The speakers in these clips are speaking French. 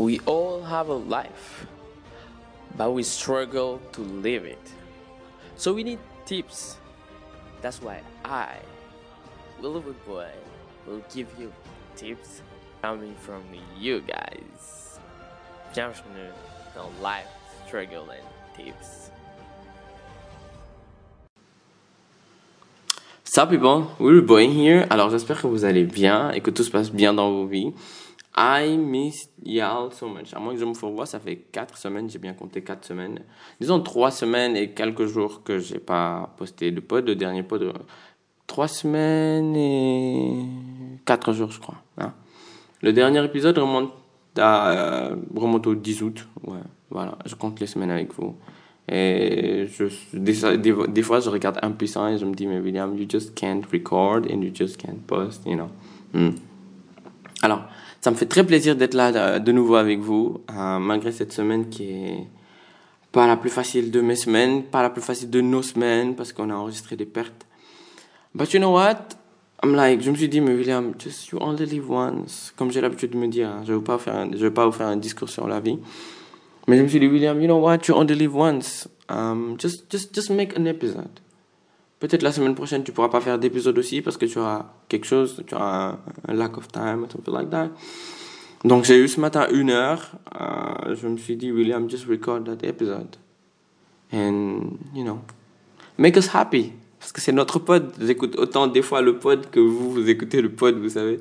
We all have a life, but we struggle to live it. So we need tips. That's why I, Willow Boy, will give you tips coming from you guys. Bienvenue dans Life Struggle and Tips. Sup people, Will Boy here. Alors j'espère que vous allez bien et que tout se passe bien dans vos vies. I miss y'all so much. À moins que je me fourvoie, ça fait 4 semaines, j'ai bien compté 4 semaines. Disons 3 semaines et quelques jours que j'ai pas posté de pod, le dernier pod. 3 semaines et 4 jours, je crois. Hein. Le dernier épisode remonte, à, euh, remonte au 10 août. Ouais, voilà, je compte les semaines avec vous. Et je, des, des, fois, je regarde impuissant et je me dis, mais William, you just can't record and you just can't post, you know. Hmm. Alors, ça me fait très plaisir d'être là euh, de nouveau avec vous, euh, malgré cette semaine qui est pas la plus facile de mes semaines, pas la plus facile de nos semaines, parce qu'on a enregistré des pertes. But you know what? I'm like, je me suis dit, William, just you only live once. Comme j'ai l'habitude de me dire, hein, je ne vais, pas faire je pas vous faire un discours sur la vie. Mais je me suis dit, William, you know what? You only live once. Um, just, just, just make an episode. Peut-être la semaine prochaine, tu pourras pas faire d'épisode aussi parce que tu auras quelque chose, tu auras un, lack of time, something like that. Donc j'ai eu ce matin une heure. Euh, je me suis dit, William, just record that episode. And, you know, make us happy. Parce que c'est notre pod. J'écoute autant des fois le pod que vous, vous écoutez le pod, vous savez.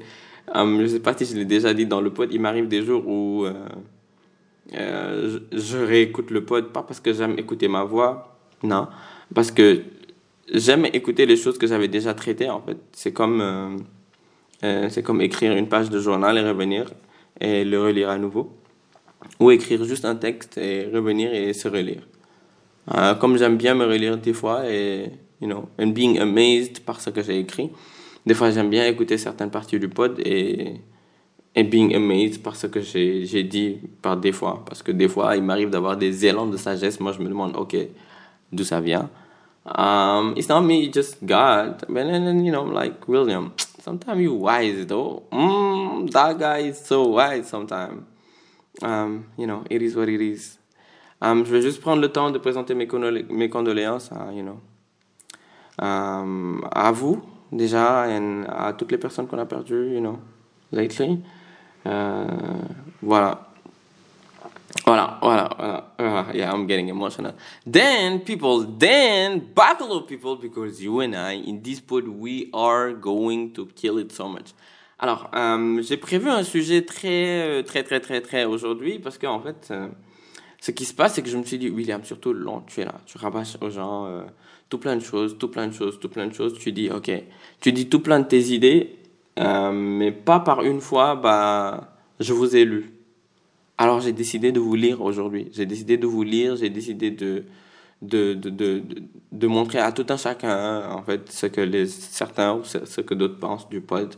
Um, je sais pas si je l'ai déjà dit dans le pod. Il m'arrive des jours où euh, je réécoute le pod, pas parce que j'aime écouter ma voix, non, parce que j'aime écouter les choses que j'avais déjà traitées en fait. C'est comme euh, euh, c'est comme écrire une page de journal et revenir et le relire à nouveau, ou écrire juste un texte et revenir et se relire. Euh, comme j'aime bien me relire des fois et you know being amazed par ce que j'ai écrit. Des fois j'aime bien écouter certaines parties du pod et et being amazed par ce que j'ai j'ai dit par des fois parce que des fois il m'arrive d'avoir des élans de sagesse. Moi je me demande ok d'où ça vient? Um, it's not me, just God. But then, you know, like William, sometimes you wise though. Mm, that guy is so wise sometimes. Um, you know, it is what it is. Um, je vais juste prendre le temps de présenter mes, condol mes condoléances à, you know, um, à vous déjà et à toutes les personnes qu'on a perdues, you know, lately. Uh, voilà. Voilà, voilà, voilà. Yeah, I'm getting emotional. Then, people, then, buckle up, people, because you and I, in this pod, we are going to kill it so much. Alors, euh, j'ai prévu un sujet très, très, très, très, très aujourd'hui, parce qu'en fait, euh, ce qui se passe, c'est que je me suis dit, William, surtout long, tu es là, tu rabâches aux gens euh, tout plein de choses, tout plein de choses, tout plein de choses. Tu dis, ok, tu dis tout plein de tes idées, euh, mais pas par une fois, bah, je vous ai lu. Alors j'ai décidé de vous lire aujourd'hui. J'ai décidé de vous lire, j'ai décidé de de, de, de, de, montrer à tout un chacun, en fait, ce que les, certains ou ce que d'autres pensent du pod.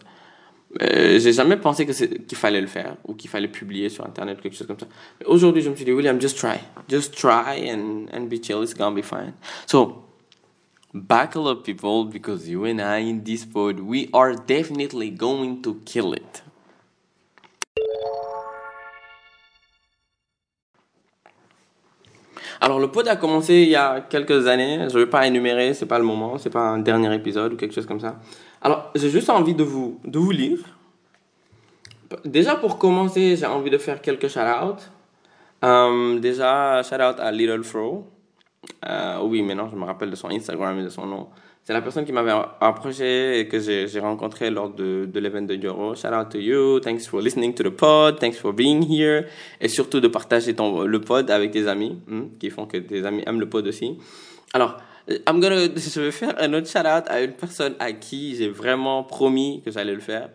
Euh, j'ai jamais pensé que qu'il fallait le faire ou qu'il fallait publier sur Internet quelque chose comme ça. Aujourd'hui, je me suis dit, William, just try. Just try and, and be chill, it's gonna be fine. So, buckle up, people, because you and I in this pod, we are definitely going to kill it. Alors le pod a commencé il y a quelques années, je ne vais pas énumérer, c'est pas le moment, c'est pas un dernier épisode ou quelque chose comme ça. Alors j'ai juste envie de vous, de vous lire. Déjà pour commencer, j'ai envie de faire quelques shout-outs. Euh, déjà, shout-out à Little Fro. Euh, oui, maintenant je me rappelle de son Instagram et de son nom. C'est la personne qui m'avait approché et que j'ai rencontré lors de, de l'event de Yoro. Shout out to you. Thanks for listening to the pod. Thanks for being here. Et surtout de partager le pod avec tes amis, hmm, qui font que tes amis aiment le pod aussi. Alors, I'm gonna, je vais faire un autre shout out à une personne à qui j'ai vraiment promis que j'allais le faire.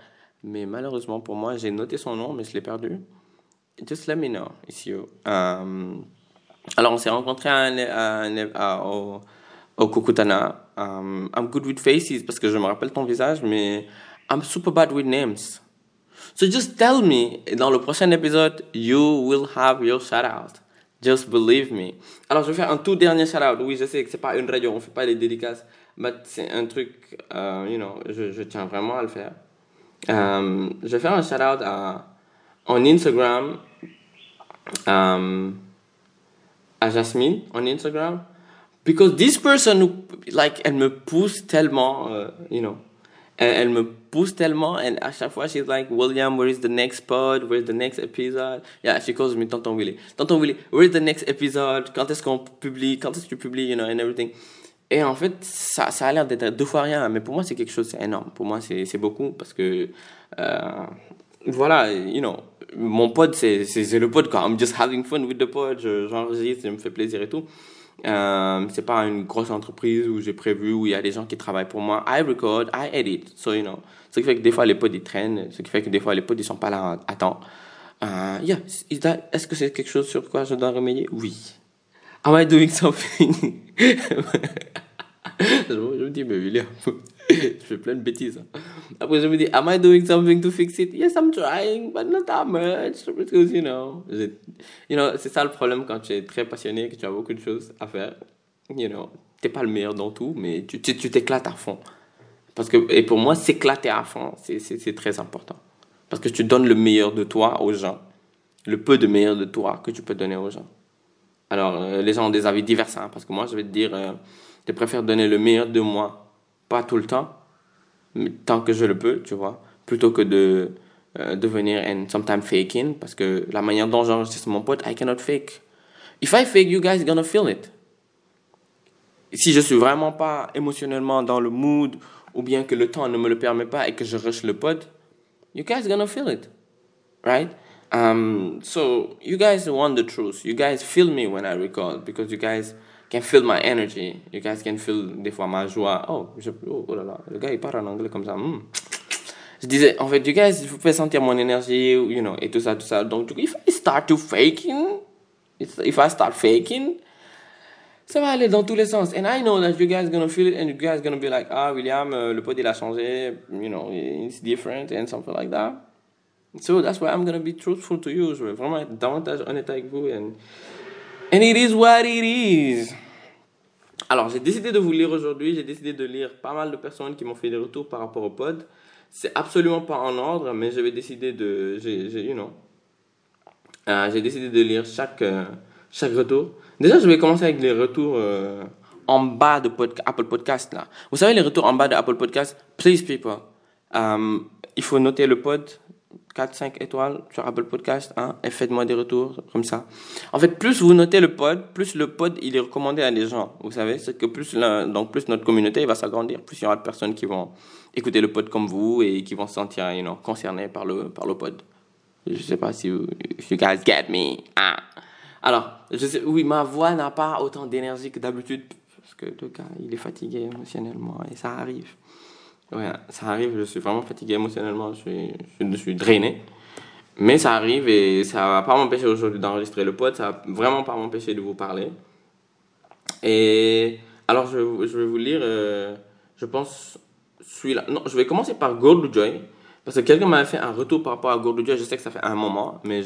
Mais malheureusement pour moi, j'ai noté son nom, mais je l'ai perdu. Just let me know, it's you. Um, alors, on s'est rencontrés à, à, au, au Kukutana. Um, I'm good with faces parce que je me rappelle ton visage, mais I'm super bad with names. So just tell me, dans le prochain épisode, you will have your shout out. Just believe me. Alors, je vais faire un tout dernier shout out. Oui, je sais que c'est pas une radio, on fait pas les dédicaces, mais c'est un truc, uh, you know, je, tiens vraiment à le faire. Um, je vais faire un shout out à, en Instagram. um, à Jasmine on Instagram. Because this person, like, elle me pousse tellement, uh, you know, elle, me pousse tellement, and à chaque fois, she's like, William, where is the next pod? Where is the next episode? Yeah, she calls me Tonton Willy. Tonton Willy, where is the next episode? Quand est-ce qu'on publie? Quand est-ce que tu publies, you know, and everything. Et en fait, ça, ça a l'air d'être deux fois rien, mais pour moi, c'est quelque chose, c'est énorme. Pour moi, c'est beaucoup parce que, euh, voilà, you know, mon pod, c'est le pod, quoi. I'm just having fun with the pod. J'enregistre, ça me fait plaisir et tout. Euh, c'est pas une grosse entreprise où j'ai prévu, où il y a des gens qui travaillent pour moi. I record, I edit. So, you know. Ce qui fait que des fois, les pods, ils traînent. Ce qui fait que des fois, les pods, ils sont pas là à temps. Uh, yeah. Est-ce que c'est quelque chose sur quoi je dois remédier? Oui. Am I doing something? je me dis, mais William, je fais plein de bêtises. Après, je me dis, am I doing something to fix it? Yes, I'm trying, but not that much. Because, you know, you know c'est ça le problème quand tu es très passionné, que tu as beaucoup de choses à faire. You know, t'es pas le meilleur dans tout, mais tu t'éclates à fond. Parce que, et pour moi, s'éclater à fond, c'est très important. Parce que tu donnes le meilleur de toi aux gens. Le peu de meilleur de toi que tu peux donner aux gens. Alors, euh, les gens ont des avis divers, hein, parce que moi, je vais te dire, euh, je préfère donner le meilleur de moi, pas tout le temps, mais tant que je le peux, tu vois, plutôt que de euh, devenir and sometimes faking, parce que la manière dont j'enregistre mon pote, I cannot fake. If I fake, you guys gonna feel it. Si je suis vraiment pas émotionnellement dans le mood, ou bien que le temps ne me le permet pas et que je rush le pod, you guys gonna feel it, right? Um, so you guys want the truth. You guys feel me when I record because you guys can feel my energy. You guys can feel des fois ma joie. Oh, je, oh, oh là là, le gars il parle en anglais comme ça. Hmm. Je disais, en fait, you guys, vous pouvez sentir mon énergie, you know, et tout ça, tout ça. Donc, if I start to faking, if I start faking, ça va aller dans tous les sens. And I know that you guys gonna feel it and you guys gonna be like, ah, William, euh, le pod il a changé, you know, it's different and something like that. So that's why I'm gonna be truthful to you. Je vais vraiment être davantage honnête avec vous. And, and it is what it is. Alors, j'ai décidé de vous lire aujourd'hui. J'ai décidé de lire pas mal de personnes qui m'ont fait des retours par rapport au pod. C'est absolument pas en ordre, mais je vais décider de. J'ai, you know. Euh, j'ai décidé de lire chaque, euh, chaque retour. Déjà, je vais commencer avec les retours euh, en bas de Apple Podcast. Là. Vous savez, les retours en bas de Apple Podcast, please people. il faut noter le pod 4, 5 étoiles sur Apple Podcast, hein, et faites-moi des retours comme ça. En fait, plus vous notez le pod, plus le pod il est recommandé à des gens. Vous savez, c'est que plus donc plus notre communauté va s'agrandir, plus il y aura de personnes qui vont écouter le pod comme vous et qui vont se sentir you know, concernés par le par le pod. Je sais pas si vous, you guys get me. Ah. Alors, oui, ma voix n'a pas autant d'énergie que d'habitude parce que le gars, il est fatigué émotionnellement et ça arrive. Ouais, ça arrive, je suis vraiment fatigué émotionnellement, je suis, je, suis drainé. Mais ça arrive et ça va pas m'empêcher aujourd'hui d'enregistrer le pod, ça va vraiment pas m'empêcher de vous parler. Et alors, je, je vais vous lire, euh, je pense, celui-là. Non, je vais commencer par Gold Joy. Parce que quelqu'un m'avait fait un retour par rapport à Gold Joy. Je sais que ça fait un moment, mais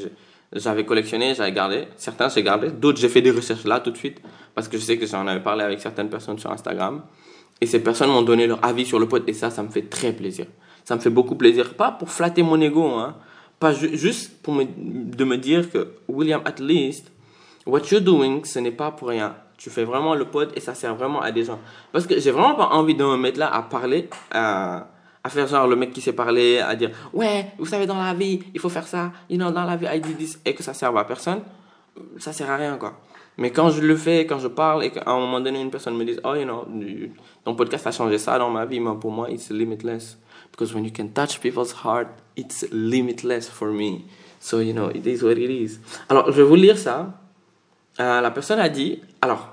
j'avais collectionné, j'avais gardé. Certains, j'ai gardé. D'autres, j'ai fait des recherches là tout de suite. Parce que je sais que j'en avais parlé avec certaines personnes sur Instagram. Et ces personnes m'ont donné leur avis sur le pod et ça, ça me fait très plaisir. Ça me fait beaucoup plaisir. Pas pour flatter mon ego, hein. Pas juste pour me, de me dire que, William, at least, what you're doing, ce n'est pas pour rien. Tu fais vraiment le pod et ça sert vraiment à des gens. Parce que j'ai vraiment pas envie de me mettre là à parler, à, à faire genre le mec qui sait parler, à dire, ouais, vous savez, dans la vie, il faut faire ça, you know, dans la vie, I did this, et que ça serve à personne. Ça sert à rien, quoi. Mais quand je le fais, quand je parle et qu'à un moment donné, une personne me dit, oh, you know, ton podcast a changé ça dans ma vie, mais pour moi, it's limitless. Because when you can touch people's heart, it's limitless for me. So, you know, it is what it is. Alors, je vais vous lire ça. Euh, la personne a dit, alors,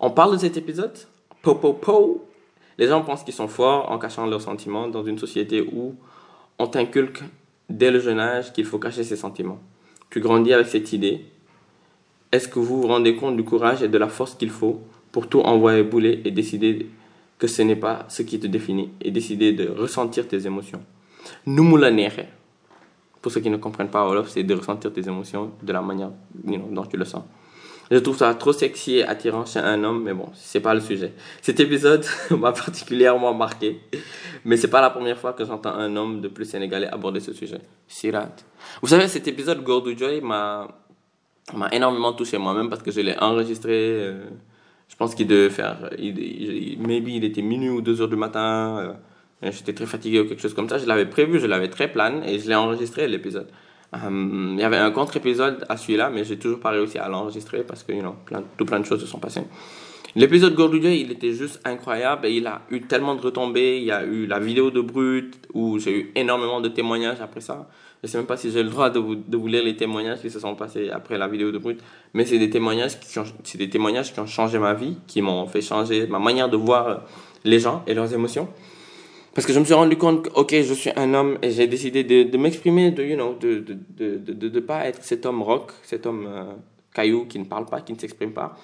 on parle de cet épisode, po, po, po. Les gens pensent qu'ils sont forts en cachant leurs sentiments dans une société où on t'inculque dès le jeune âge qu'il faut cacher ses sentiments. Tu grandis avec cette idée est-ce que vous vous rendez compte du courage et de la force qu'il faut pour tout envoyer bouler et décider que ce n'est pas ce qui te définit et décider de ressentir tes émotions? Numulaneche. Pour ceux qui ne comprennent pas Wolof, c'est de ressentir tes émotions de la manière dont tu le sens. Je trouve ça trop sexy et attirant chez un homme, mais bon, c'est pas le sujet. Cet épisode m'a particulièrement marqué, mais c'est pas la première fois que j'entends un homme de plus sénégalais aborder ce sujet. Sirat. Vous savez, cet épisode Gordou Joy m'a m'a énormément touché moi-même parce que je l'ai enregistré. euh, je pense qu'il devait faire. Il, il- maybe il était minuit ou 2 heures du matin. euh, J'étais très fatigué ou quelque chose comme ça. Je l'avais prévu, je l'avais très plan et je l'ai enregistré l'épisode. Euh, il y avait un contre-épisode à celui-là, mais j'ai toujours pas réussi à l'enregistrer parce que, you know, plein, tout plein de choses se sont passées. L'épisode Gordoudia, il était juste incroyable et il a eu tellement de retombées. Il y a eu la vidéo de Brut où j'ai eu énormément de témoignages après ça. Je sais même pas si j'ai le droit de vous, de vous lire les témoignages qui se sont passés après la vidéo de Brut, mais c'est des témoignages qui ont, des témoignages qui ont changé ma vie, qui m'ont fait changer ma manière de voir les gens et leurs émotions. Parce que je me suis rendu compte que, ok, je suis un homme et j'ai décidé de, m'exprimer, de, you know, de, de, de, de, pas être cet homme rock, cet homme euh, caillou qui ne parle pas, qui ne s'exprime pas,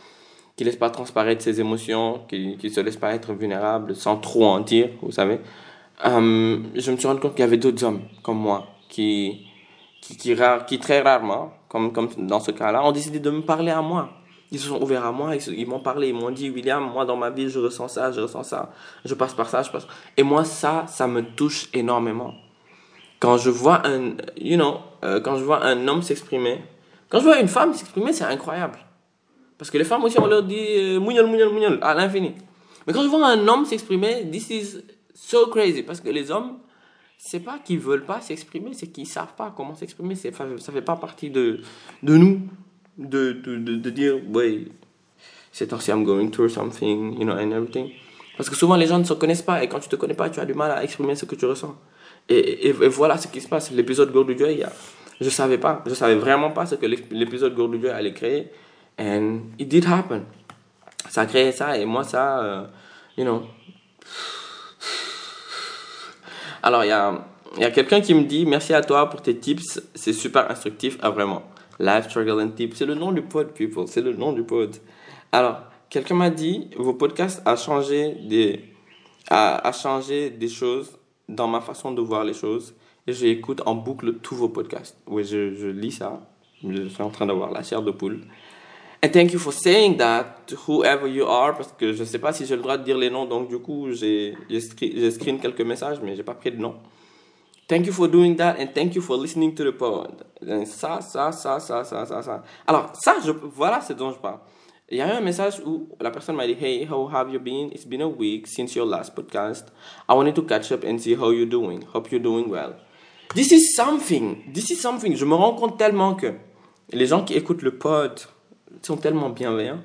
qui laisse pas transparaître ses émotions, qui, qui se laisse pas être vulnérable sans trop en dire, vous savez. Euh, je me suis rendu compte qu'il y avait d'autres hommes comme moi qui, qui, qui, rare- qui très rarement, comme, comme dans ce cas-là, ont décidé de me parler à moi. Ils se sont ouverts à moi, ils, ils m'ont parlé, ils m'ont dit, William, moi dans ma vie, je ressens ça, je ressens ça, je passe par ça, je passe. Et moi, ça, ça me touche énormément. Quand je vois un, you know, euh, quand je vois un homme s'exprimer, quand je vois une femme s'exprimer, c'est incroyable. Parce que les femmes aussi, on leur dit euh, mougnol, mougnol, à l'infini. Mais quand je vois un homme s'exprimer, this is so crazy. Parce que les hommes, c'est pas qu'ils veulent pas s'exprimer, c'est qu'ils savent pas comment s'exprimer. C'est- Ça fait pas partie de, de nous de, de, de, dire, ouais, c'est temps-ci, I'm going through something, you know, and everything. Parce que souvent, les gens ne se connaissent pas, et quand tu te connais pas, tu as du mal à exprimer ce que tu ressens. Et, et, voilà ce qui se passe. L'épisode Gourde Dieu, je savais pas, je savais vraiment pas ce que l'ép- l'épisode Gourde Dieu allait créer. And it did happen. Ça a créé ça, et moi, ça, euh, you know. Alors, il y a, y a quelqu'un qui me dit Merci à toi pour tes tips, c'est super instructif. Ah, vraiment. Life Struggle and Tips, c'est le nom du pod, people. C'est le nom du pod. Alors, quelqu'un m'a dit Vos podcasts a changé des, a, a changé des choses dans ma façon de voir les choses. Et j'écoute en boucle tous vos podcasts. Oui, je, je lis ça. Je suis en train d'avoir la chair de poule. And thank you for saying that, to whoever you are, parce que je ne sais pas si j'ai le droit de dire les noms, donc du coup, j'ai screen, screen quelques messages, mais j'ai pas pris de nom. Thank you for doing that, and thank you for listening to the pod. Et ça, ça, ça, ça, ça, ça, ça. Alors, ça, je, voilà ce dont je parle. Il y a eu un message où la personne m'a dit, Hey, how have you been? It's been a week since your last podcast. I wanted to catch up and see how you're doing. Hope you're doing well. This is something. This is something. Je me rends compte tellement que les gens qui écoutent le pod sont tellement bienveillants.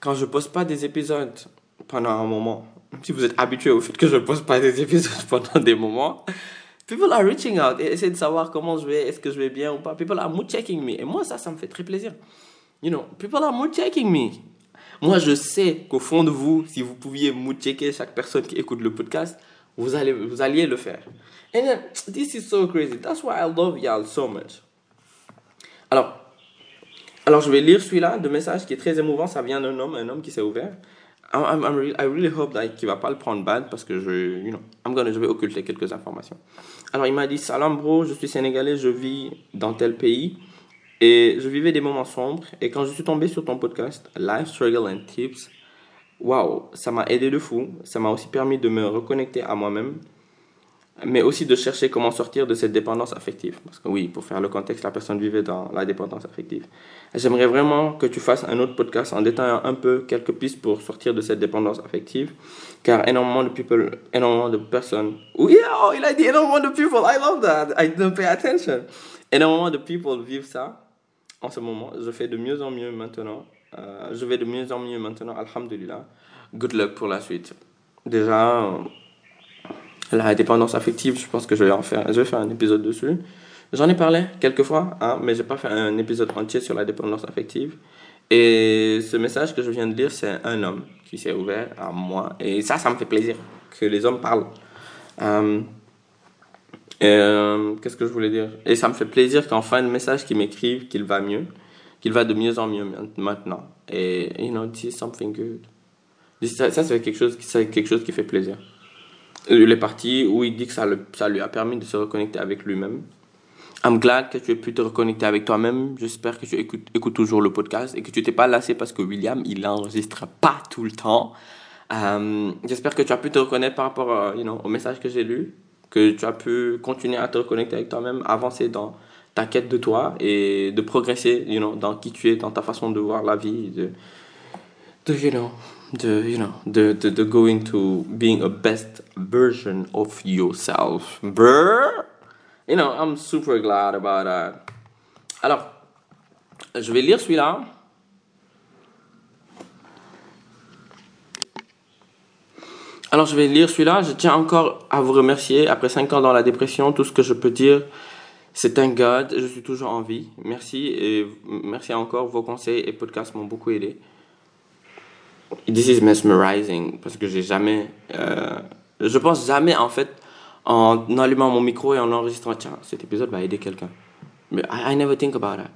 Quand je poste pas des épisodes pendant un moment, si vous êtes habitué au fait que je poste pas des épisodes pendant des moments, people are reaching out et essaient de savoir comment je vais, est-ce que je vais bien ou pas. People are mood checking me. Et moi, ça, ça me fait très plaisir. You know, people are mood checking me. Moi, je sais qu'au fond de vous, si vous pouviez mood checker chaque personne qui écoute le podcast, vous, allez, vous alliez le faire. And then, this is so crazy. That's why I love y'all so much. Alors, alors, je vais lire celui-là de message qui est très émouvant. Ça vient d'un homme, un homme qui s'est ouvert. I'm, I really hope that qu'il va pas le prendre bad parce que je, you know, I'm gonna, je vais occulter quelques informations. Alors, il m'a dit Salam, bro, je suis sénégalais, je vis dans tel pays et je vivais des moments sombres. Et quand je suis tombé sur ton podcast, Life Struggle and Tips, waouh, ça m'a aidé de fou. Ça m'a aussi permis de me reconnecter à moi-même mais aussi de chercher comment sortir de cette dépendance affective. Parce que oui, pour faire le contexte, la personne vivait dans la dépendance affective. J'aimerais vraiment que tu fasses un autre podcast en détaillant un peu quelques pistes pour sortir de cette dépendance affective, car énormément de people, énormément de personnes. Oui, oh, il a dit énormément de people. I love that. I didn't pay attention. Énormément de people vivent ça en ce moment. Je fais de mieux en mieux maintenant. Euh, je vais de mieux en mieux maintenant. Alhamdulillah. Good luck pour la suite. Déjà. La dépendance affective, je pense que je vais en faire, je vais faire un épisode dessus. J'en ai parlé quelques fois, hein, mais j'ai pas fait un épisode entier sur la dépendance affective. Et ce message que je viens de lire, c'est un homme qui s'est ouvert à moi. Et ça, ça me fait plaisir que les hommes parlent. Euh, euh, Qu'est-ce que je voulais dire? Et ça me fait plaisir qu'en fin message, qu'ils m'écrivent qu'il va mieux, qu'il va de mieux en mieux maintenant. Et, you know, this is something good. Ça, ça c'est quelque quelque chose qui fait plaisir les parties où il dit que ça, le- ça lui a permis de se reconnecter avec lui-même. I'm glad que tu aies pu te reconnecter avec toi-même. J'espère que tu écoutes, écoutes toujours le podcast et que tu t'es pas lassé parce que William, il n'enregistre pas tout le temps. Euh, J'espère que tu as pu te reconnaître par rapport à, you know, au message que j'ai lu, que tu as pu continuer à te reconnecter avec toi-même, avancer dans ta quête de toi et de progresser, you know, dans qui tu es, dans ta façon de voir la vie, de, de you know, de, you know, de, de going to being a best version of yourself. Brr. You know, I'm super glad about that. Alors, je vais lire celui-là. Alors, je vais lire celui-là. Je tiens encore à vous remercier. Après 5 ans dans la dépression, tout ce que je peux dire, c'est un God. Je suis toujours en vie. Merci et merci encore. Vos conseils et podcasts m'ont beaucoup aidé. This is mesmerizing parce que j'ai jamais, euh, je pense jamais en fait en allumant mon micro et en enregistrant, tiens, cet épisode va aider quelqu'un. Mais I, never think about that.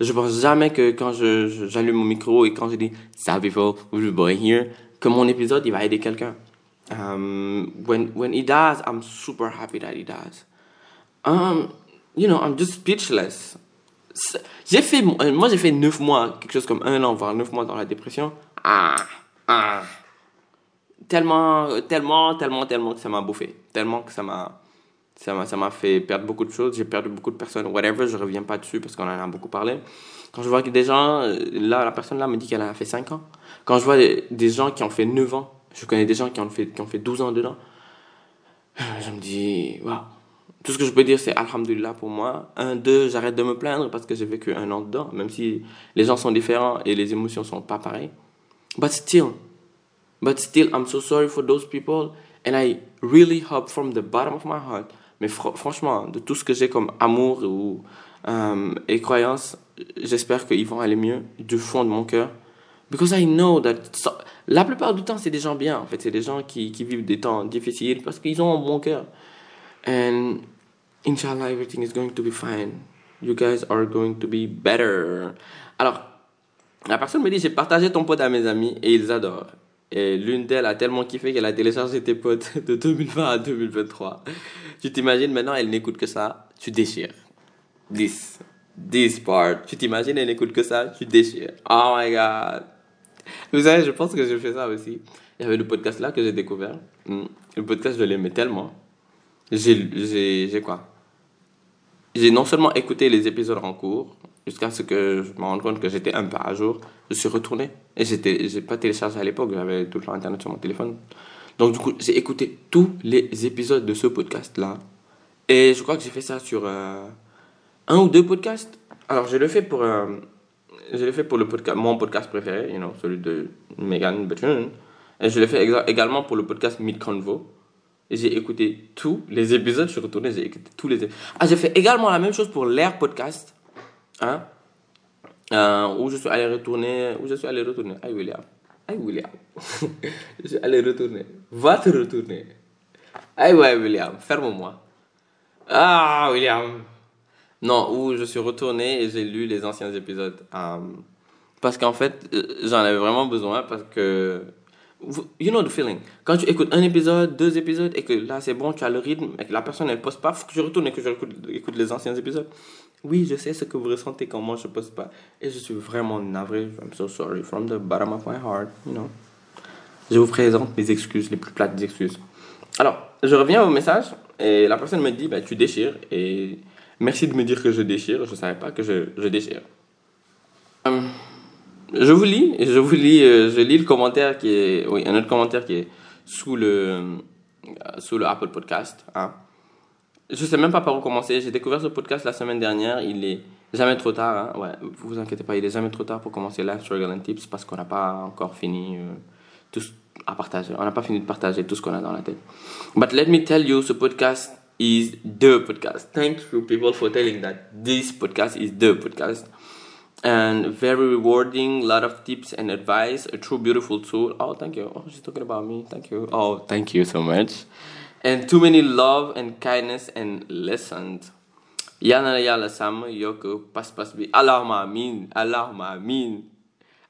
Je pense jamais que quand je, j'allume mon micro et quand je dis, ça people, we'll boy here, que mon épisode il va aider quelqu'un. Um, when when he does, I'm super happy that he does. Um, you know, I'm just speechless. J'ai fait, moi j'ai fait 9 mois, quelque chose comme un an, voire 9 mois dans la dépression. Ah, ah. Tellement, tellement, tellement, tellement que ça m'a bouffé. Tellement que ça m'a, ça m'a, ça m'a fait perdre beaucoup de choses. J'ai perdu beaucoup de personnes. Whatever, je reviens pas dessus parce qu'on en a beaucoup parlé. Quand je vois que des gens, là, la personne là me dit qu'elle a fait 5 ans. Quand je vois des gens qui ont fait 9 ans, je connais des gens qui ont fait, qui ont fait 12 ans dedans. Je me dis, waouh. Tout ce que je peux dire, c'est Alhamdulillah pour moi. Un, deux, j'arrête de me plaindre parce que j'ai vécu un an dedans, même si les gens sont différents et les émotions sont pas pareilles. But still, but still, I'm so sorry for those people. And I really hope from the bottom of my heart, mais franchement, de tout ce que j'ai comme amour ou, euh, et croyance, j'espère qu'ils vont aller mieux du fond de mon cœur. Because I know that la plupart du temps, c'est des gens bien, en fait. C'est des gens qui, qui vivent des temps difficiles parce qu'ils ont un bon cœur. And inshallah, everything is going to be fine. You guys are going to be better. Alors, la personne me dit, j'ai partagé ton pote à mes amis et ils adorent. Et l'une d'elles a tellement kiffé qu'elle a téléchargé tes potes de 2020 à 2023. Tu t'imagines maintenant, elle n'écoute que ça, tu déchires. This. This part. Tu t'imagines, elle n'écoute que ça, tu déchires. Oh my god. Vous savez, je pense que j'ai fait ça aussi. Il y avait le podcast là que j'ai découvert. Hmm. Le podcast, je l'aimais tellement. J'ai quoi? J'ai non seulement écouté les épisodes en cours, jusqu'à ce que je me rende compte que j'étais un peu à jour. Je suis retourné. Et j'étais, j'ai pas téléchargé à l'époque, j'avais toujours Internet sur mon téléphone. Donc, du coup, j'ai écouté tous les épisodes de ce podcast-là. Et je crois que j'ai fait ça sur euh, un ou deux podcasts. Alors, je le fais pour, euh, l'ai fait pour le podcast, mon podcast préféré, you know, celui de Megan Button. Et je l'ai fait également pour le podcast Mid Convo. Et j'ai écouté tous les épisodes, je suis retourné, j'ai écouté tous les épisodes. Ah, j'ai fait également la même chose pour l'Air Podcast. Hein? Euh, où je suis allé retourner, où je suis allé retourner? Aïe, William. Aïe, William. je suis allé retourner. Va te retourner. Aïe, ouais, William, ferme-moi. Ah, William. Non, où je suis retourné et j'ai lu les anciens épisodes. Euh, parce qu'en fait, euh, j'en avais vraiment besoin parce que. You know the feeling. Quand tu écoutes un épisode, deux épisodes et que là c'est bon, tu as le rythme et que la personne elle poste pas, faut que je retourne et que je écoute les anciens épisodes. Oui, je sais ce que vous ressentez quand moi je poste pas. Et je suis vraiment navré. I'm so sorry from the bottom of my heart, you know. Je vous présente mes excuses, les plus plates excuses. Alors, je reviens au message et la personne me dit, bah, tu déchires et Merci de me dire que je déchire. Je savais pas que je, je déchire. Euh, je vous lis, je vous lis, euh, je lis le commentaire qui est, oui, un autre commentaire qui est sous le, euh, sous le Apple Podcast. Hein. Je sais même pas par où commencer. J'ai découvert ce podcast la semaine dernière. Il est jamais trop tard. Hein. Ouais, vous inquiétez pas, il est jamais trop tard pour commencer Life Struggle and Tips parce qu'on n'a pas encore fini tout à partager. On n'a pas fini de partager tout ce qu'on a dans la tête. But let me tell you, ce podcast is the podcast. Thank you, people, for telling that this podcast is the podcast. And very rewarding, a lot of tips and advice, a true beautiful tool. Oh, thank you. Oh, she's talking about me. Thank you. Oh, thank you so much. And too many love and kindness and lessons. Yana yala sama yoko pas pas bi. Allahumma amin. Allahumma amin.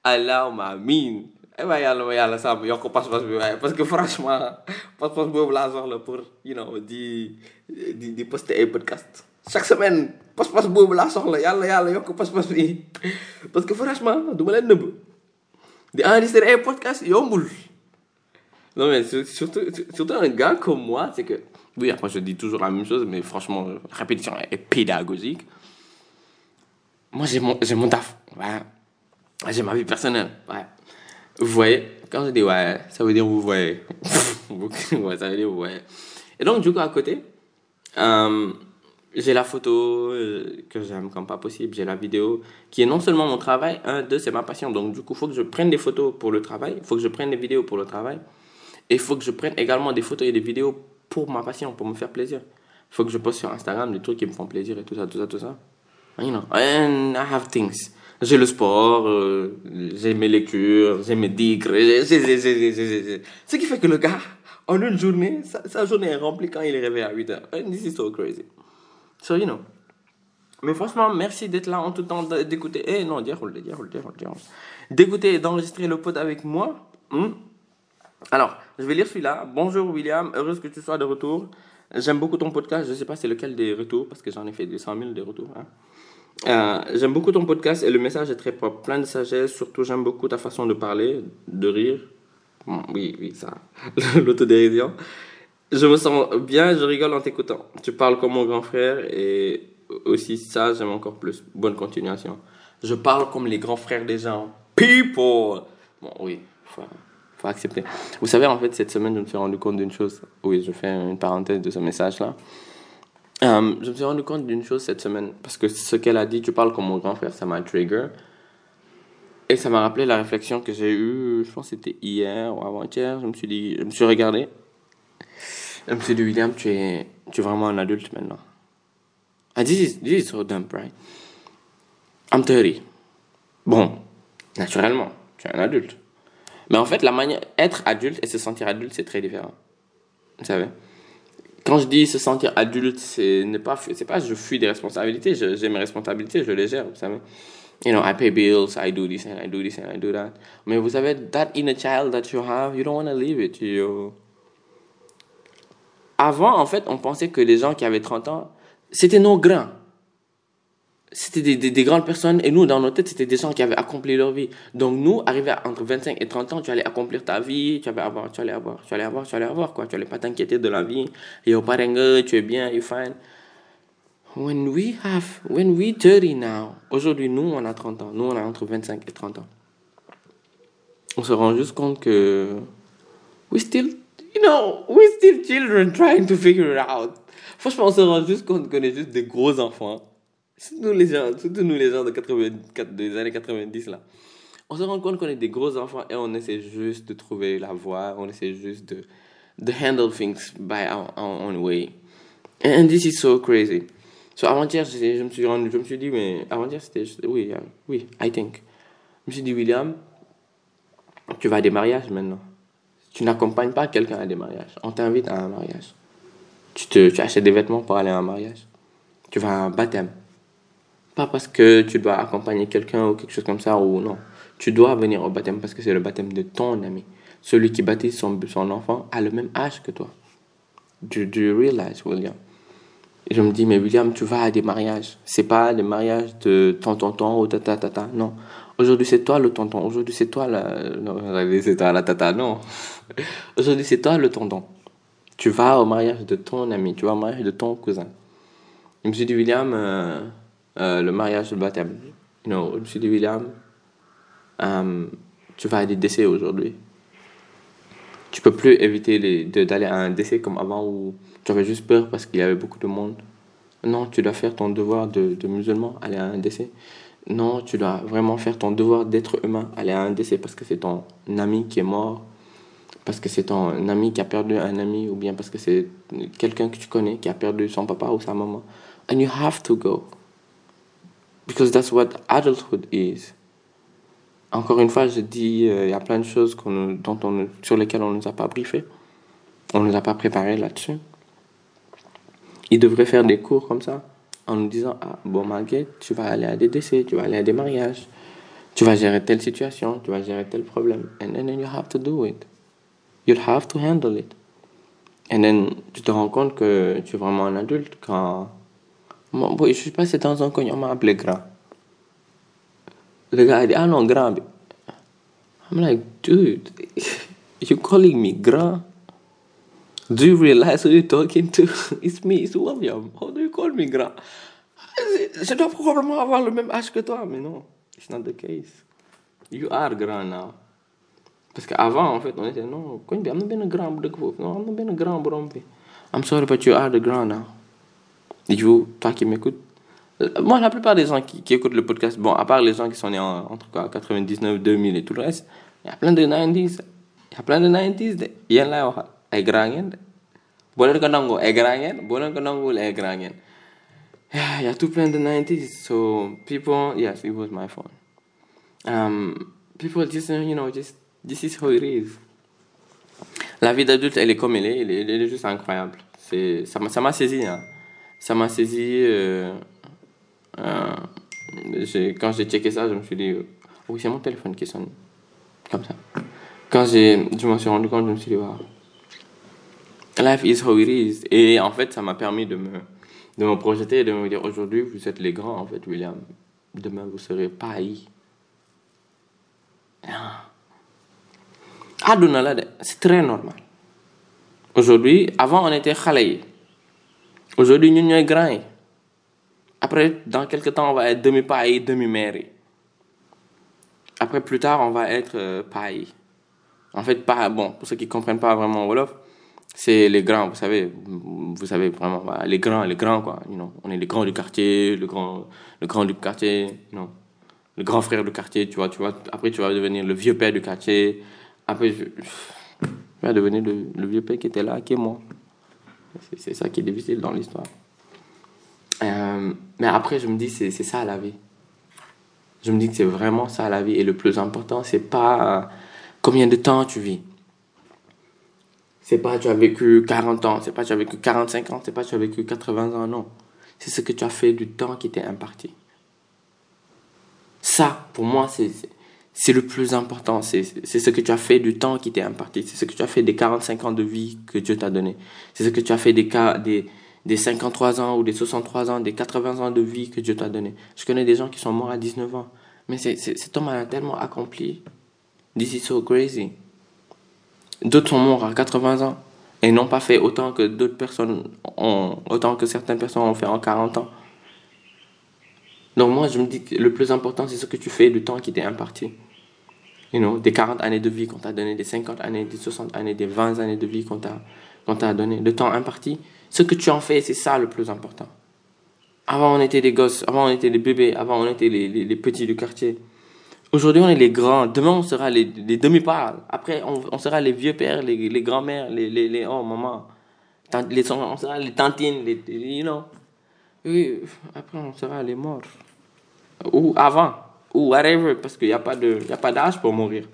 Allahumma amin. eh waaye yàlla ma yàlla sàmm yokk pas-pas bi waaye parce que franchement pas-pas boobu laa soxla pour you know di di di poster ay podcast chaque semaine pas-pas boobu laa soxla yàlla yàlla yokk pas-pas bi parce que franchement du ma leen nëbb di enregistrer ay podcast yombul non mais surtout surtout un gars comme moi c'est que oui après je dis toujours la même chose mais franchement la répétition est pédagogique moi, j'ai mon, j'ai mon taf. Ouais. J'ai ma vie personnelle. Ouais. Vous voyez, quand je dis ouais, ça veut dire vous voyez. ouais, ça veut dire ouais. Et donc, du coup, à côté, euh, j'ai la photo euh, que j'aime comme pas possible. J'ai la vidéo qui est non seulement mon travail, un, deux, c'est ma passion. Donc, du coup, il faut que je prenne des photos pour le travail. Il faut que je prenne des vidéos pour le travail. Et il faut que je prenne également des photos et des vidéos pour ma passion, pour me faire plaisir. Il faut que je poste sur Instagram des trucs qui me font plaisir et tout ça, tout ça, tout ça. You know, and I have things. J'ai le sport, euh, j'ai mes lectures, j'ai mes digres. Ce qui fait que le gars, en une journée, sa, journée est remplie quand il est réveillé à 8 h And this is so crazy. So, you know. Mais franchement, merci d'être là en tout temps, d'écouter. Eh non, d'écouter et d'enregistrer le pod avec moi. Hmm? Alors, je vais lire celui-là. Bonjour William, heureuse que tu sois de retour. J'aime beaucoup ton podcast. Je ne sais pas c'est lequel des retours, parce que j'en ai fait des 100 000 des retours. Hein. Euh, j'aime beaucoup ton podcast et le message est très propre, plein de sagesse. Surtout, j'aime beaucoup ta façon de parler, de rire. oui, oui, ça, l'autodérision. Je me sens bien, je rigole en t'écoutant. Tu parles comme mon grand frère et aussi ça, j'aime encore plus. Bonne continuation. Je parle comme les grands frères des gens. People! Bon, oui, faut, faut accepter. Vous savez, en fait, cette semaine, je me suis rendu compte d'une chose. Oui, je fais une parenthèse de ce message-là. Euh, je me suis rendu compte d'une chose cette semaine, parce que ce qu'elle a dit, tu parles comme mon grand frère, ça m'a trigger. Et ça m'a rappelé la réflexion que j'ai eue, je pense que c'était hier ou avant-hier. Je me suis dit, je me suis regardé. Suis dit, William, tu es, tu es vraiment un adulte maintenant. Ah, this is, this is so dumb, right? I'm 30. Bon, naturellement, tu es un adulte. Mais en fait, la manière, être adulte et se sentir adulte, c'est très différent. Vous savez? quand je dis se sentir adulte, c'est ne pas c'est pas je fuis des responsabilités, j'ai mes responsabilités, je les gère, vous savez? You know, I pay bills, I do this and I do this and I do that. Mais vous savez, that inner child that you have, you don't want to leave it. You... Avant, en fait, on pensait que les gens qui avaient 30 ans, c'était nos grands c'était des, des, des, grandes personnes et nous, dans nos têtes, c'était des gens qui avaient accompli leur vie. Donc, nous, arrivé entre 25 et 30 ans, tu allais accomplir ta vie, tu, allais avoir, tu allais avoir, tu allais avoir, tu allais avoir, quoi. Tu allais pas t'inquiéter de la vie. Yo, parengue, tu es bien, you fine. When we have, when we 30 now, aujourd'hui, nous, on a 30 ans. Nous, on a entre 25 et 30 ans. On se rend juste compte que we still, you know, we still children trying to figure it out. Franchement, on se rend juste compte qu'on est juste des gros enfants Surtout, les gens, surtout nous, les gens de 84, des années 90, là. On se rend compte qu'on est des gros enfants et on essaie juste de trouver la voie, on essaie juste de, de handle things by our, own way. And this is so crazy. So, avant-hier, je, me suis je me suis dit, mais avant-hier, c'était, oui, oui, I think. Je me suis dit, William, tu vas à des mariages maintenant. Tu n'accompagnes pas quelqu'un à des mariages. On t'invite à un mariage. Tu, te, tu achètes des vêtements pour aller à un mariage. Tu vas à un baptême. Pas parce que tu dois accompagner quelqu'un ou quelque chose comme ça, ou non. Tu dois venir au baptême parce que c'est le baptême de ton ami. Celui qui baptise son, son enfant a le même âge que toi. Do, do you realize, William? Et je me dis, mais William, tu vas à des mariages. C'est pas des mariages de ton tonton ou tata tata. Non. Aujourd'hui, c'est toi le tonton. Aujourd'hui, c'est toi la. Non, c'est toi la tata. Non. Aujourd'hui, c'est toi le tonton. Tu vas au mariage de ton ami. Tu vas au mariage de ton cousin. Je me suis dit, William. Euh, euh, le mariage, le baptême. Know, je me suis dit, William, um, tu vas à des décès aujourd'hui. Tu peux plus éviter d'aller à un décès comme avant où tu avais juste peur parce qu'il y avait beaucoup de monde. Non, tu dois faire ton devoir de, de musulman, aller à un décès. Non, tu dois vraiment faire ton devoir d'être humain, aller à un décès parce que c'est ton ami qui est mort, parce que c'est ton ami qui a perdu un ami, ou bien parce que c'est quelqu'un que tu connais qui a perdu son papa ou sa maman. And you have to go. Because that's what adulthood is. Encore une fois, je dis, euh, il y a plein de choses dont on, sur lesquelles on ne nous a pas briefé. On ne nous a pas préparé là-dessus. Ils devraient faire des cours comme ça, en nous disant, ah, bon, Marguerite, tu vas aller à des décès, tu vas aller à des mariages, tu vas gérer telle situation, tu vas gérer tel problème. And then, you have to do it. You have to handle it. And then, tu te rends compte que tu es vraiment un adulte quand Bon, je suis passé dans un coin, on m'a appelé grand. Le gars a dit, ah non, grand. I'm like, dude, you calling me grand? Do you realize who you're talking to? It's me, it's William. How do you call me grand? je dois probablement avoir le même âge que toi, mais non, it's not the case. You are grand now. Parce qu'avant, en fait, on était non, bi am na benn grand foofu non am na benn grand bu romb fi. I'm sorry, but you are the grand now. Et you, toi qui m'écoutes, moi, la plupart des gens qui, qui, écoutent le podcast, bon, à part les gens qui sont nés en, entre quoi, 99, 2000 et tout le reste, il y a plein de 90s. Il y a plein de 90s de. Yéen laay waxal ay grand ngeen de. boo leen ko nangoo ay grand ngeen boo leen ko nanguwul ay Yeah, il y a tout plein de 90s. So, people, yes, it was my phone. Um, people just, you know, just, this is how it is. La vie d'adulte, elle est comme elle est, elle est, elle est juste incroyable. C'est, ça m'a, ça m'a saisi, hein. Ça m'a saisi, euh, euh, j'ai, quand j'ai checké ça, je me suis dit, oui, c'est mon téléphone qui sonne. Comme ça. Quand j'ai, je m'en suis rendu compte, je me suis dit, wow. Life is how it is. Et en fait, ça m'a permis de me, de me projeter et de me dire, aujourd'hui, vous êtes les grands, en fait, William. Demain, vous serez païs. àdduna la de c'est très normal. Aujourd'hui avant on était yi aujourd'hui ñun ñooy grand yi. Après dans quelque temps on va être demi paa yi demi mère yi après plus tard on va être euh, yi en fait pas bon pour ceux qui comprennent pas vraiment wolof c'est les grands vous savez vous savez vraiment voilà, les grands les grands quoi you on est les grands du quartier le grand le grand du quartier you le grand frère du quartier, tu vois, tu vois. Après, tu vas devenir le vieux père du quartier. Après, je vais devenir le, le, vieux père qui était là, qui est moi. C'est ça qui est difficile dans l'histoire. Euh, mais après, je me dis, c'est ça la vie. Je me dis que c'est vraiment ça la vie. Et le plus important, c'est pas euh, combien de temps tu vis. C'est pas tu as vécu 40 ans, c'est pas tu as vécu 45 ans, c'est pas tu as vécu 80 ans, non. C'est ce que tu as fait du temps qui t'est imparti. Ça, pour moi, c'est le plus important. C'est ce que tu as fait du temps qui t'est imparti. C'est ce que tu as fait des 45 ans de vie que Dieu t'a donné. C'est ce que tu as fait des, des, des 53 ans ou des 63 ans, des 80 ans de vie que Dieu t'a donné. Je connais des gens qui sont morts à 19 ans. Mais c'est cet homme a tellement accompli. This is so crazy. D'autres sont morts à 80 ans et n'ont pas fait autant que d'autres personnes ont, autant que certaines personnes ont fait en 40 ans. Donc moi, je me dis que le plus important, c'est ce que tu fais du temps qui t'est imparti. You know, des 40 années de vie qu'on t'a donné, des 50 années, des 60 années, des 20 années de vie qu'on t'a, qu'on donné, le temps imparti. Ce que tu en fais, c'est ça le plus important. Avant, on était des gosses, avant, on était des bébés, avant, on était les, les petits du quartier. Aujourd'hui, on est les grands. Demain, on sera les, les demi-parts. Après, on, sera les vieux pères, les, les grands-mères, les, les, les, oh, maman. Les, on sera les tantines, les, you. Oui, après, on sera les morts ou avant, ou whatever, parce qu'il n'y a pas d'âge pour mourir.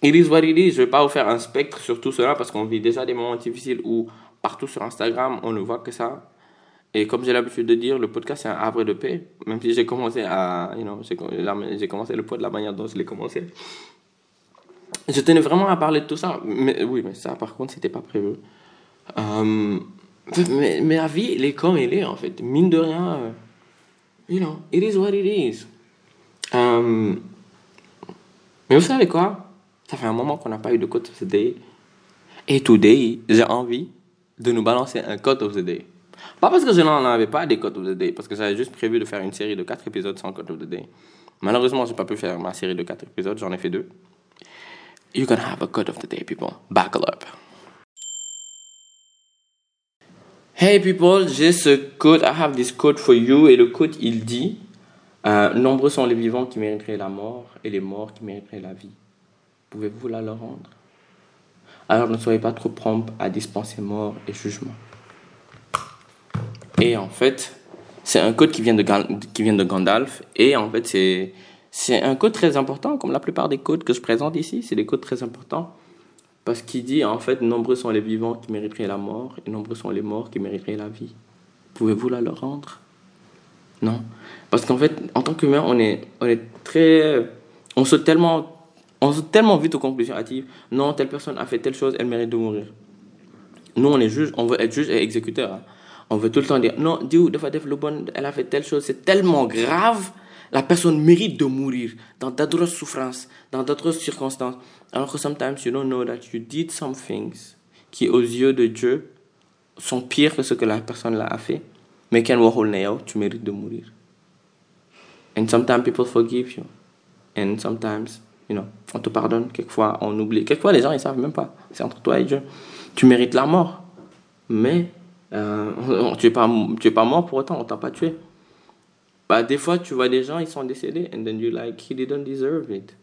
It is what it is. Je ne vais pas vous faire un spectre sur tout cela parce qu'on vit déjà des moments difficiles où partout sur Instagram, on ne voit que ça. Et comme j'ai l'habitude de dire, le podcast c'est un arbre de paix. Même si j'ai commencé à, you know, j'ai commencé le pot de la manière dont je l'ai commencé. Je tenais vraiment à parler de tout ça. Mais oui, mais ça par contre, c'était pas prévu. Euh, mais, mais la vie, elle est comme elle est en fait. Mine de rien. Euh, you know, it is what it is. Um, mais vous savez quoi? Ça fait un moment qu'on n'a pas eu de quote of the day. Et today, j'ai envie de nous balancer un quote of the day. Pas parce que je n'en avais pas des quotes of the day, parce que j'avais juste prévu de faire une série de 4 épisodes sans quote of the day. Malheureusement, j'ai pas pu faire ma série de 4 épisodes, j'en ai fait deux. You're gonna have a quote of the day, people. Buckle up. Hey people, j'ai ce quote, I have this quote for you, et le quote il dit euh, Nombreux sont les vivants qui mériteraient la mort, et les morts qui mériteraient la vie. Pouvez-vous la leur rendre? Alors ne soyez pas trop prompt à dispenser mort et jugement. Et en fait, c'est un quote qui vient de, qui vient de Gandalf, et en fait, c'est, c'est un quote très important, comme la plupart des quotes que je présente ici, c'est des quotes très importants. Parce qu'il dit, en fait, nombreux sont les vivants qui mériteraient la mort et nombreux sont les morts qui mériteraient la vie. Pouvez-vous la leur rendre? Non. Parce qu'en fait, en tant qu'humain, on est, on est très. On saute tellement, on saute tellement vite aux conclusions hâtives. Non, telle personne a fait telle chose, elle mérite de mourir. Nous, on est juge, on veut être juge et exécuteur. On veut tout le temps dire, non, Dieu, elle a fait telle chose, c'est tellement grave la personne mérite de mourir dans d'atroces souffrances, dans d'autres circonstances. Alors que sometimes you don't know that you did some things qui, aux yeux de Dieu, sont pires que ce que la personne a fait. mais yow tu mérites de mourir. And sometimes people forgive you. And sometimes you know on te pardonne. Quelquefois on oublie. Quelquefois les gens ils savent même pas. C'est entre toi et Dieu. Tu mérites la mort. Mais euh, tu es pas tu es pas mort pour autant on t'a pas tué bah des fois tu vois des gens ils sont décédés and then you like he didn't deserve it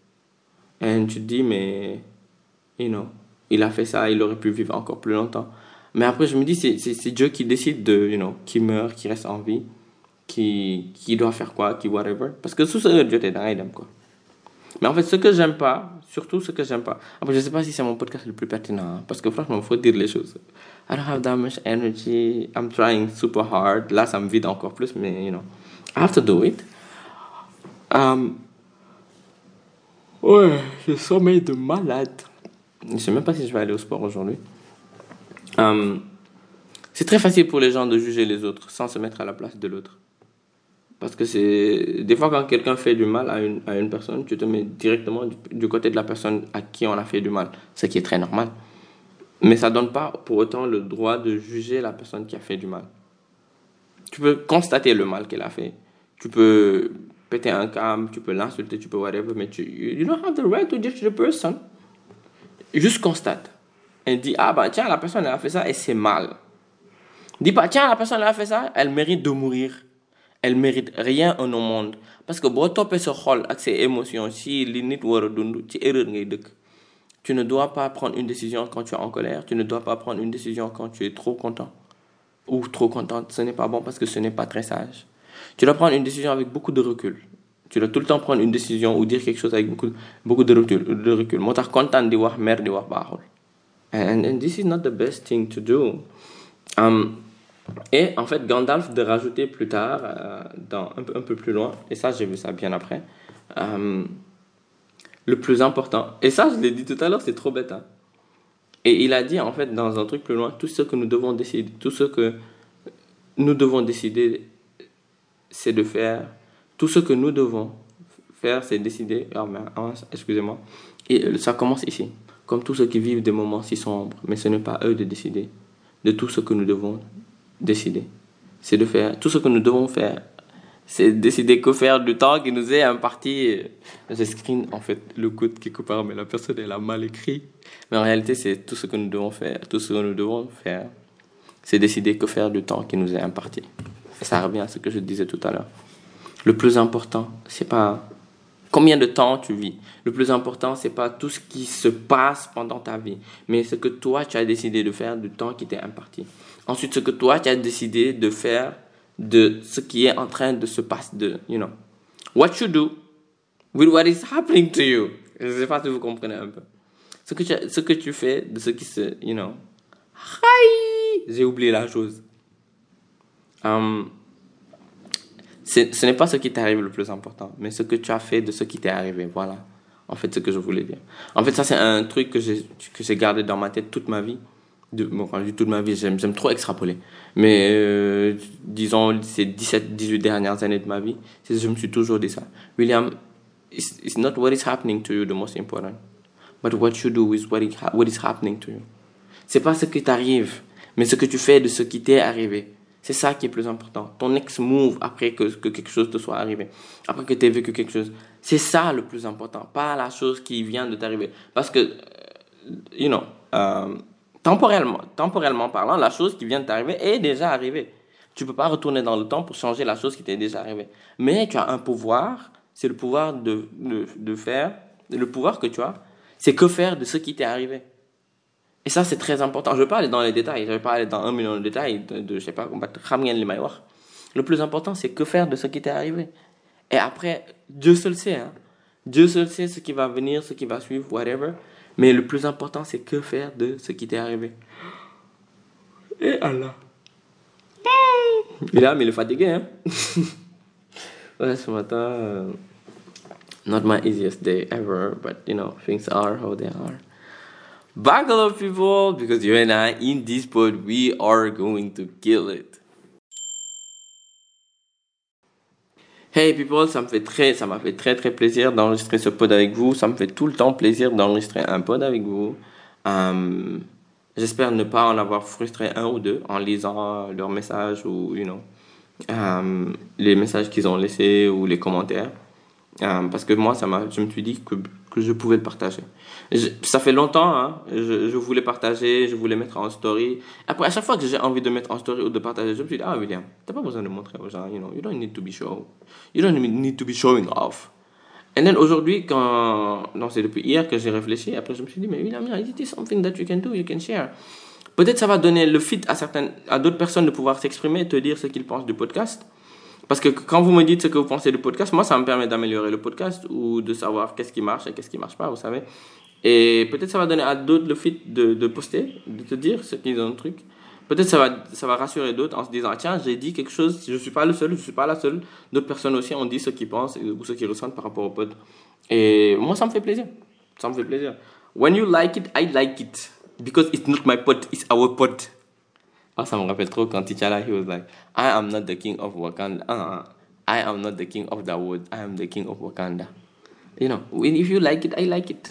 and tu te dis mais you know il a fait ça il aurait pu vivre encore plus longtemps mais après, je me dis, c'est Dieu qui décide de, you know, qui meurt, qui reste en vie, qui, qui doit faire quoi, qui whatever. Parce que tout ça, Dieu t'aide dans quoi. Mais en fait, ce que j'aime pas, surtout ce que j'aime pas, après, je sais pas si c'est mon podcast le plus pertinent, hein, parce que franchement, il faut dire les choses. I don't have that much energy, I'm trying super hard. Là, ça me vide encore plus, mais, you know, I have to do it. Um, ouais, j'ai sommeil de malade. Je sais même pas si je vais aller au sport aujourd'hui. Euh, c'est très facile pour les gens de juger les autres sans se mettre à la place de l'autre. Parce que c'est. Des fois, quand quelqu'un fait du mal à une, à une personne, tu te mets directement du, côté de la personne à qui on a fait du mal. Ce qui est très normal. Mais ça ne donne pas pour autant le droit de juger la personne qui a fait du mal. Tu peux constater le mal qu'elle a fait. Tu peux péter un câble, tu peux l'insulter, tu peux whatever, mais tu. You don't have the right to judge the person. Juste constate. Elle dit, ah bah tiens, la personne elle a fait ça et c'est mal. Dis pas, tiens, la personne elle a fait ça, elle mérite de mourir. Elle mérite rien au monde. Parce que boo toppee sa xol ak ses émotions si li nit war a dund ci erreur. Tu ne dois pas prendre une décision quand tu es en colère. Tu ne dois pas prendre une décision quand tu es trop content ou trop contente. Ce n'est pas bon parce que ce n'est pas très sage. Tu dois prendre une décision avec beaucoup de recul. Tu dois tout le temps prendre une décision ou dire quelque chose avec beaucoup, beaucoup de recul. De recul. moo tax kontaan di wax mer di wax. And, and this is not the best thing to do. Um, et en fait, Gandalf de rajouter plus tard, euh, dans, un, peu, un peu plus loin, et ça j'ai vu ça bien après, um, le plus important, et ça je l'ai dit tout à l'heure, c'est trop bête. Hein? Et il a dit en fait dans un truc plus loin, tout ce que nous devons décider, tout ce que nous devons décider, c'est de faire, tout ce que nous devons faire, c'est décider, oh, excusez-moi, et ça commence ici comme tous ceux qui vivent des moments si sombres, mais ce n'est pas eux de décider de tout ce que nous devons décider. C'est de faire tout ce que nous devons faire. C'est décider que faire du temps qui nous est imparti. J'ai screen en fait le code quelque part, mais la personne elle a mal écrit. Mais en réalité, c'est tout ce que nous devons faire. Tout ce que nous devons faire, c'est décider que faire du temps qui nous est imparti. Et ça revient à ce que je disais tout à l'heure. Le plus important, c'est pas Combien de temps tu vis Le plus important, c'est pas tout ce qui se passe pendant ta vie, mais ce que toi tu as décidé de faire du temps qui t'est imparti. Ensuite, ce que toi tu as décidé de faire de ce qui est en train de se passer, de, you know, what you do with what is happening to you. Je ne sais pas si vous comprenez un peu. Ce que tu, ce que tu fais de ce qui se, you know, j'ai oublié la chose. Um, ce n'est pas ce qui t'arrive le plus important, mais ce que tu as fait de ce qui t'est arrivé. Voilà, en fait, ce que je voulais dire. En fait, ça, c'est un truc que j'ai gardé dans ma tête toute ma vie. De, bon, quand toute ma vie, j'aime trop extrapoler. Mais euh, disons, ces 17, 18 dernières années de ma vie, je me suis toujours dit ça. William, it's, it's not what is happening to you the most important, but what you do is what, what is happening to you. C'est pas ce qui t'arrive, mais ce que tu fais de ce qui t'est arrivé. C'est ça qui est plus important. Ton next move après que, que quelque chose te soit arrivé, après que tu aies vécu quelque chose. C'est ça le plus important, pas la chose qui vient de t'arriver. Parce que, euh, you know, euh, temporellement, temporellement parlant, la chose qui vient de t'arriver est déjà arrivée. Tu peux pas retourner dans le temps pour changer la chose qui t'est déjà arrivée. Mais tu as un pouvoir, c'est le pouvoir de, de, de faire, le pouvoir que tu as, c'est que faire de ce qui t'est arrivé. Et ça, c'est très important. Je ne vais pas aller dans les détails. Je ne vais pas aller dans un million de détails de, de je sais pas, Le plus important, c'est que faire de ce qui t'est arrivé. Et après, Dieu seul sait. Hein. Dieu seul sait ce qui va venir, ce qui va suivre, whatever. Mais le plus important, c'est que faire de ce qui t'est arrivé. Et Allah. Il mais il est fatigué. Hein? ouais, ce matin, euh, not my easiest day ever, but you know, things are how they are. Buckle up, people, because you and I, in this pod, we are going to kill it. Hey people, ça me fait très, ça m'a fait très très plaisir d'enregistrer ce pod avec vous. Ça me fait tout le temps plaisir d'enregistrer un pod avec vous. Um, J'espère ne pas en avoir frustré un ou deux en lisant leurs messages ou, you know, euh, les messages qu'ils ont laissés ou les commentaires. Euh, parce que moi, ça je me suis dit que, que je pouvais partager. ça fait longtemps, hein, je, je, voulais partager, je voulais mettre en story. Après, à chaque fois que j'ai envie de mettre en story ou de partager, je me suis dit, ah William, t'as pas besoin de montrer aux gens, you know, you don't need to be show, you don't need to be showing off. Et then aujourd'hui, quand, non, c'est depuis hier que j'ai réfléchi, après je me suis dit, mais William, it is something that you can do, you can share? Peut-être ça va donner le fit à certaines, à d'autres personnes de pouvoir s'exprimer, te dire ce qu'ils pensent du podcast. Parce que quand vous me dites ce que vous pensez du podcast, moi, ça me permet d'améliorer le podcast ou de savoir qu'est-ce qui marche et qu'est-ce qui marche pas, vous savez. Et peut-être ça va donner à d'autres le fit de, poster, de te dire ce qu'ils ont de truc. Peut-être ça va, ça va rassurer d'autres en se disant, tiens, j'ai dit quelque chose, je suis pas le seul, je suis pas la seule. D'autres personnes aussi ont dit ce qu'ils pensent ou ce qu'ils ressentent par rapport au pod. Et moi, ça me fait plaisir. Ça me fait plaisir. When you like it, I like it because it's not my pot, it's our pot. Ah, ça me rappelle trop quand T'Challa, he was like, I am not the king of Wakanda. Uh, I am not the king of the wood. I am the king of Wakanda. You know, if you like it, I like it.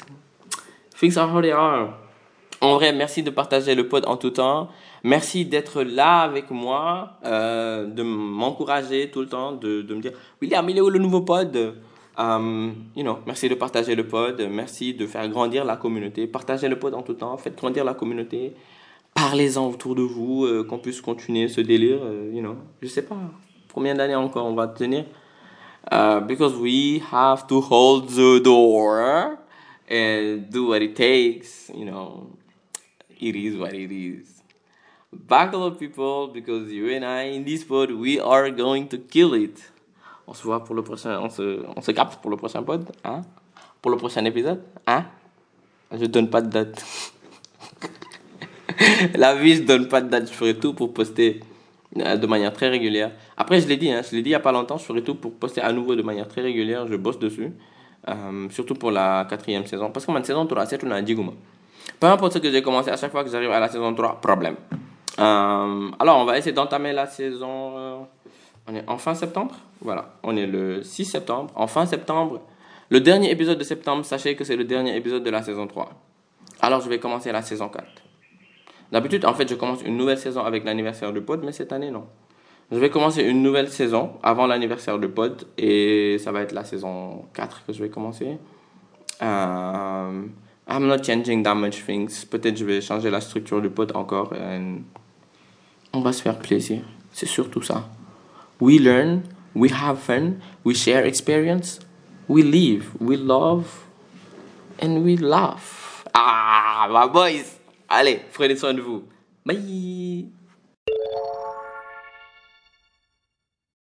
Things are how they are. En vrai, merci de partager le pod en tout temps. Merci d'être là avec moi, euh, de m'encourager tout le temps, de, me dire, William, il est où le nouveau pod? Um, you merci de partager le pod, merci de faire grandir la communauté. Partagez le pod en tout temps, faites grandir la communauté. Parlez-en autour de vous, euh, qu'on puisse continuer ce délire. Euh, you know, je sais pas combien d'années encore on va tenir. Uh, because we have to hold the door and do what it takes. You know, it is what it is. Buckle up, people, because you and I in this pod, we are going to kill it. On se voit pour le prochain, on se, on se capte pour le prochain pod, hein? Pour le prochain épisode, hein? Je donne pas de date. La vie, je donne pas de date. Je ferai tout pour poster euh, de manière très régulière. Après, je l'ai dit, hein, je l'ai dit il y a pas longtemps, je ferai tout pour poster à nouveau de manière très régulière. Je bosse dessus. Euh, surtout pour la quatrième saison. Parce que ma saison 3, c'est une diguma. Peu importe ce que j'ai commencé, à chaque fois que j'arrive à la saison 3, problème. Euh, alors, on va essayer d'entamer la saison. On est en fin septembre? Voilà, on est le 6 septembre. En fin septembre, le dernier épisode de septembre, sachez que c'est le dernier épisode de la saison 3. Alors je vais commencer la saison 4. D'habitude, en fait, je commence une nouvelle saison avec l'anniversaire du pod, mais cette année, non. Je vais commencer une nouvelle saison avant l'anniversaire du pod et ça va être la saison 4 que je vais commencer. Euh, I'm not changing that much things. Peut-être je vais changer la structure du pod encore. On va se faire plaisir. C'est surtout ça. We learn, we have fun, we share experience, we live, we love, and we laugh. Ah, my boys! Allez, prenez soin de vous. Bye!